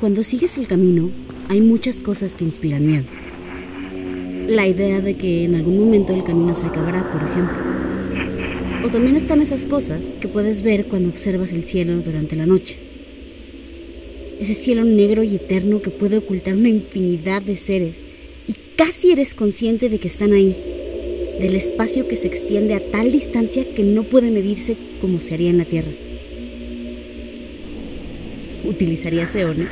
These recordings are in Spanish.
Cuando sigues el camino, hay muchas cosas que inspiran miedo. La idea de que en algún momento el camino se acabará, por ejemplo. O también están esas cosas que puedes ver cuando observas el cielo durante la noche. Ese cielo negro y eterno que puede ocultar una infinidad de seres y casi eres consciente de que están ahí, del espacio que se extiende a tal distancia que no puede medirse como se haría en la Tierra. ¿Utilizarías eones?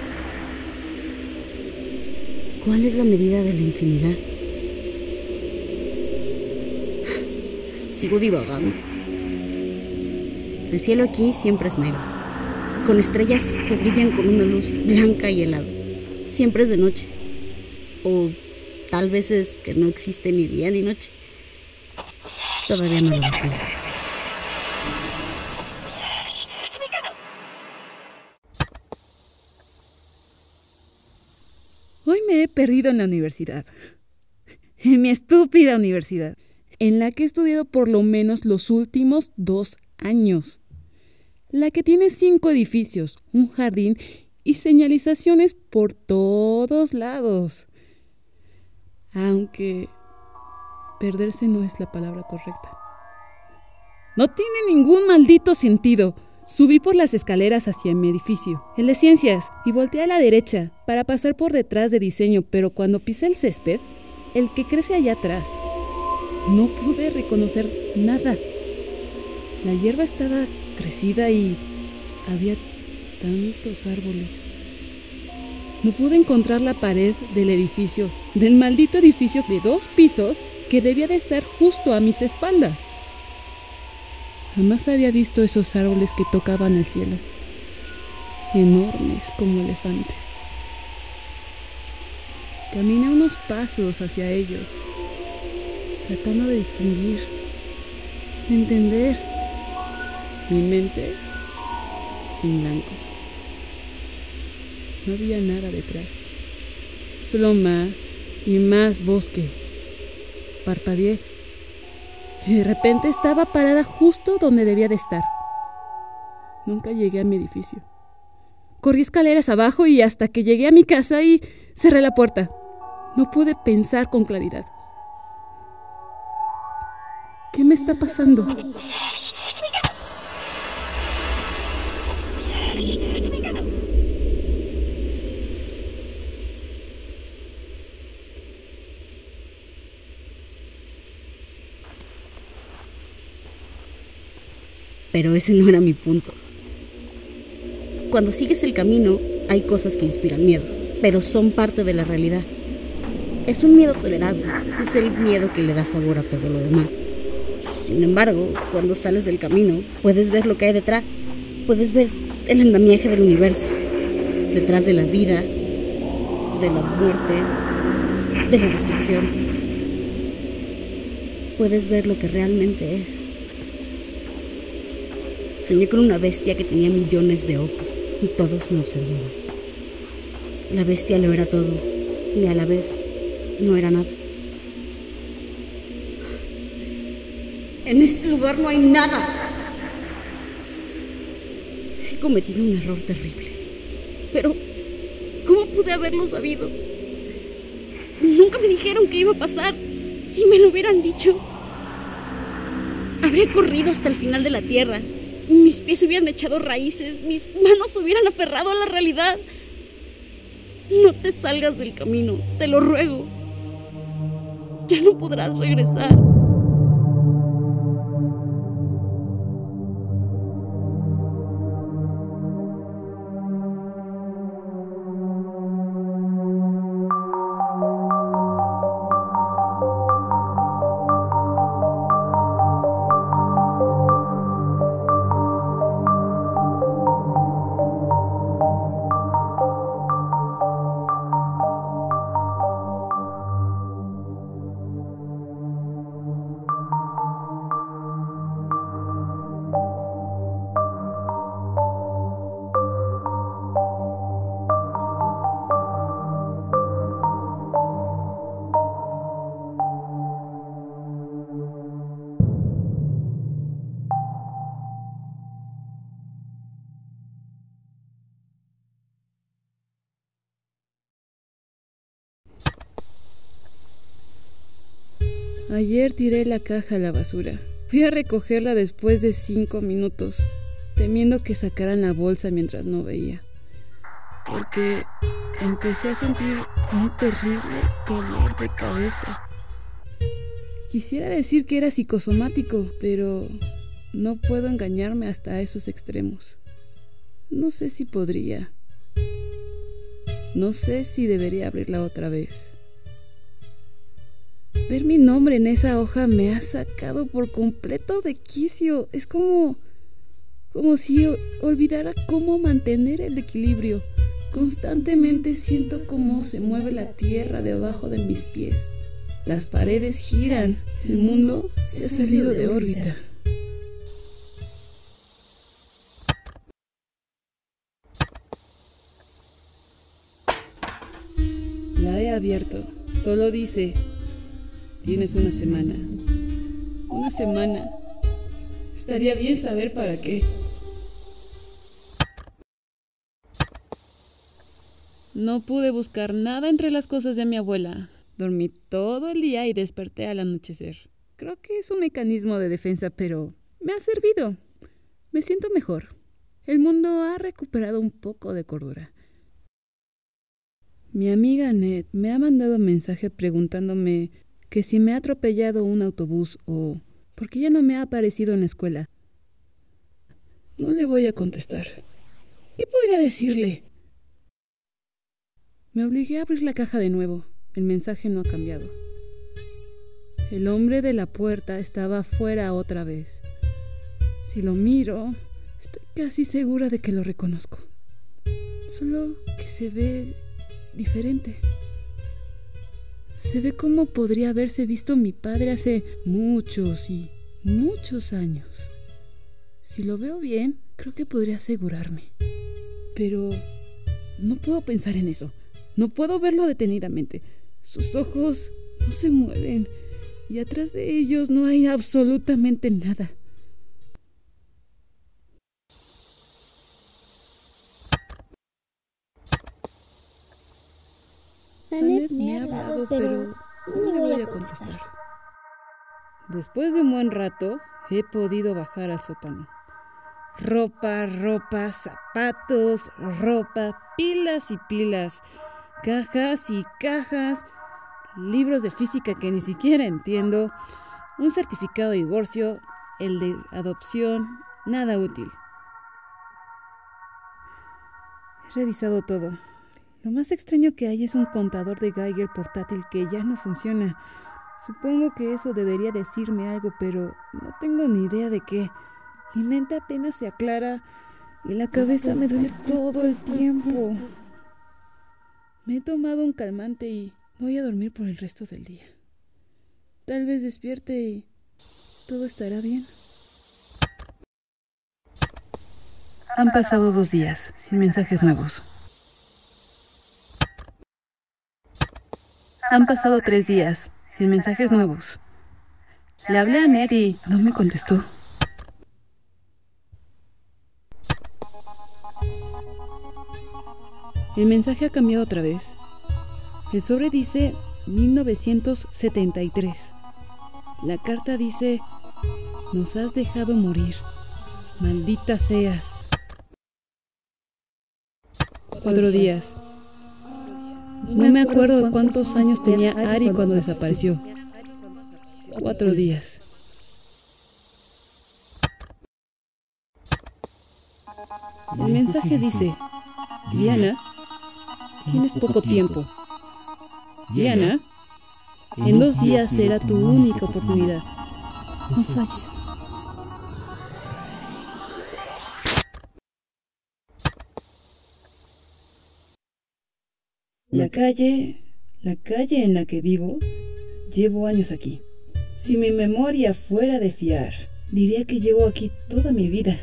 ¿Cuál es la medida de la infinidad? Sigo divagando. El cielo aquí siempre es negro, con estrellas que brillan con una luz blanca y helada. Siempre es de noche. O tal vez es que no existe ni día ni noche. Todavía no lo sé. Hoy me he perdido en la universidad. En mi estúpida universidad, en la que he estudiado por lo menos los últimos dos años. La que tiene cinco edificios, un jardín y señalizaciones por todos lados. Aunque perderse no es la palabra correcta. No tiene ningún maldito sentido. Subí por las escaleras hacia mi edificio, el de ciencias, y volteé a la derecha para pasar por detrás de diseño, pero cuando pisé el césped, el que crece allá atrás, no pude reconocer nada. La hierba estaba crecida y había tantos árboles. No pude encontrar la pared del edificio, del maldito edificio de dos pisos que debía de estar justo a mis espaldas. Jamás había visto esos árboles que tocaban el cielo, enormes como elefantes. Caminé unos pasos hacia ellos, tratando de distinguir, de entender. Mi mente en blanco. No había nada detrás, solo más y más bosque. Parpadeé y de repente estaba parada justo donde debía de estar. Nunca llegué a mi edificio. Corrí escaleras abajo y hasta que llegué a mi casa y cerré la puerta. No pude pensar con claridad. ¿Qué me está pasando? Pero ese no era mi punto. Cuando sigues el camino, hay cosas que inspiran miedo, pero son parte de la realidad. Es un miedo tolerable, es el miedo que le da sabor a todo lo demás. Sin embargo, cuando sales del camino, puedes ver lo que hay detrás. Puedes ver el andamiaje del universo, detrás de la vida, de la muerte, de la destrucción. Puedes ver lo que realmente es. Soñé con una bestia que tenía millones de ojos y todos me observaban. La bestia lo era todo y a la vez no era nada. En este lugar no hay nada. He cometido un error terrible. Pero, ¿cómo pude haberlo sabido? Nunca me dijeron que iba a pasar. Si me lo hubieran dicho, habría corrido hasta el final de la tierra. Mis pies hubieran echado raíces, mis manos hubieran aferrado a la realidad. No te salgas del camino, te lo ruego. Ya no podrás regresar. Ayer tiré la caja a la basura. Fui a recogerla después de cinco minutos, temiendo que sacaran la bolsa mientras no veía. Porque empecé a sentir un terrible dolor de cabeza. Quisiera decir que era psicosomático, pero no puedo engañarme hasta esos extremos. No sé si podría. No sé si debería abrirla otra vez. Ver mi nombre en esa hoja me ha sacado por completo de quicio. Es como. como si olvidara cómo mantener el equilibrio. Constantemente siento cómo se mueve la tierra debajo de mis pies. Las paredes giran. El mundo se ha salido de órbita. La he abierto. Solo dice Tienes una semana. Una semana. Estaría bien saber para qué. No pude buscar nada entre las cosas de mi abuela. Dormí todo el día y desperté al anochecer. Creo que es un mecanismo de defensa, pero me ha servido. Me siento mejor. El mundo ha recuperado un poco de cordura. Mi amiga Annette me ha mandado mensaje preguntándome que si me ha atropellado un autobús o porque ya no me ha aparecido en la escuela. No le voy a contestar. ¿Qué podría decirle? Me obligué a abrir la caja de nuevo. El mensaje no ha cambiado. El hombre de la puerta estaba afuera otra vez. Si lo miro, estoy casi segura de que lo reconozco. Solo que se ve diferente. Se ve como podría haberse visto mi padre hace muchos y muchos años. Si lo veo bien, creo que podría asegurarme. Pero no puedo pensar en eso. No puedo verlo detenidamente. Sus ojos no se mueven y atrás de ellos no hay absolutamente nada. Pero no le voy a contestar. Después de un buen rato, he podido bajar al sótano. Ropa, ropa, zapatos, ropa, pilas y pilas, cajas y cajas, libros de física que ni siquiera entiendo, un certificado de divorcio, el de adopción, nada útil. He revisado todo. Lo más extraño que hay es un contador de Geiger portátil que ya no funciona. Supongo que eso debería decirme algo, pero no tengo ni idea de qué. Mi mente apenas se aclara y la cabeza me duele todo el tiempo. Me he tomado un calmante y voy a dormir por el resto del día. Tal vez despierte y todo estará bien. Han pasado dos días sin mensajes nuevos. Han pasado tres días, sin mensajes nuevos. Le hablé a Ned y no me contestó. El mensaje ha cambiado otra vez. El sobre dice 1973. La carta dice, nos has dejado morir. Maldita seas. Cuatro días. No me acuerdo de cuántos años tenía Ari cuando desapareció. Cuatro días. El mensaje dice, Diana, tienes poco tiempo. Diana, en dos días será tu única oportunidad. No falles. La calle, la calle en la que vivo, llevo años aquí. Si mi memoria fuera de fiar, diría que llevo aquí toda mi vida.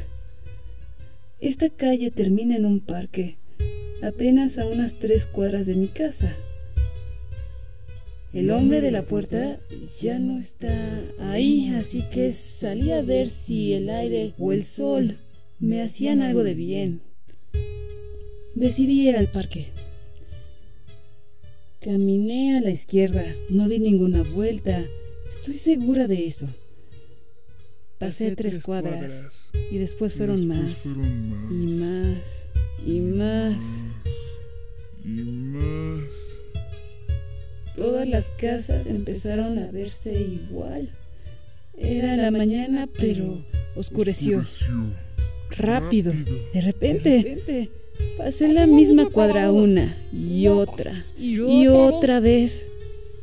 Esta calle termina en un parque, apenas a unas tres cuadras de mi casa. El hombre de la puerta ya no está ahí, así que salí a ver si el aire o el sol me hacían algo de bien. Decidí ir al parque. Caminé a la izquierda, no di ninguna vuelta, Estoy segura de eso. Pasé, tres, cuadras, y después, fueron, más, y más. Y más. y más. Todas las casas empezaron a verse igual. Era la mañana, pero oscureció. Rápido. De repente, pasé la misma cuadra una y otra y otra vez.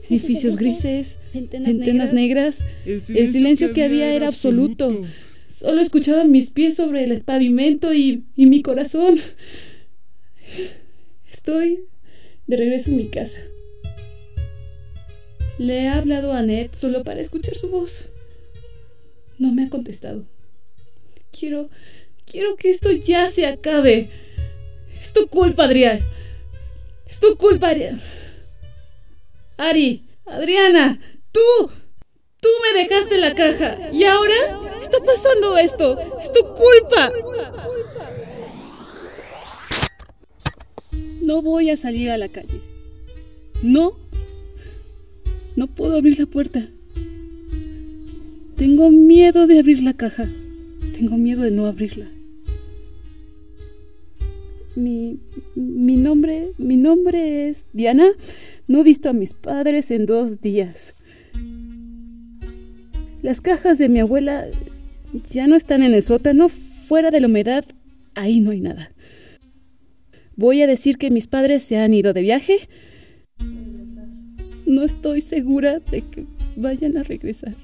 Edificios grises, ventanas negras. El silencio que había era absoluto. Solo escuchaba mis pies sobre el pavimento y, y mi corazón. Estoy de regreso en mi casa. Le he hablado a Ned solo para escuchar su voz. No me ha contestado. Quiero. Quiero que esto ya se acabe. Es tu culpa, Adrián. Es tu culpa, Adrián. Ari, Adriana, tú. Tú me dejaste la caja. ¿Y ahora? Está pasando esto. Es tu culpa. No voy a salir a la calle. No. No puedo abrir la puerta. Tengo miedo de abrir la caja. Tengo miedo de no abrirla. Mi, mi nombre, mi nombre es Diana. No he visto a mis padres en dos días. Las cajas de mi abuela ya no están en el sótano, fuera de la humedad, ahí no hay nada. Voy a decir que mis padres se han ido de viaje. No estoy segura de que vayan a regresar.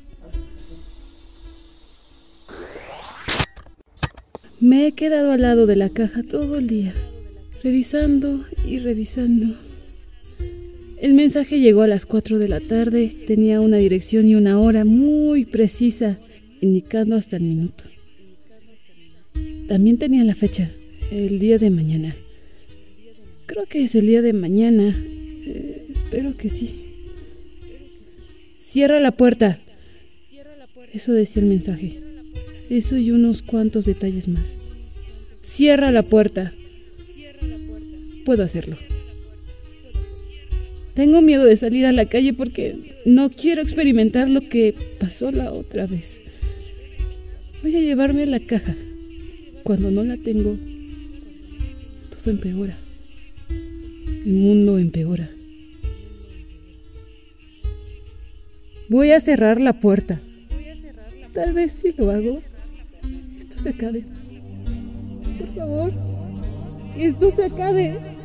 Me he quedado al lado de la caja todo el día, revisando y revisando. El mensaje llegó a las 4 de la tarde, tenía una dirección y una hora muy precisa, indicando hasta el minuto. También tenía la fecha, el día de mañana. Creo que es el día de mañana. Eh, espero que sí. Cierra la puerta. Eso decía el mensaje. Eso y unos cuantos detalles más. Cierra la puerta. Puedo hacerlo. Tengo miedo de salir a la calle porque no quiero experimentar lo que pasó la otra vez. Voy a llevarme la caja. Cuando no la tengo, todo empeora el mundo empeora. Voy a cerrar la puerta. Tal vez si lo hago, se acabe. Por favor, esto se acabe.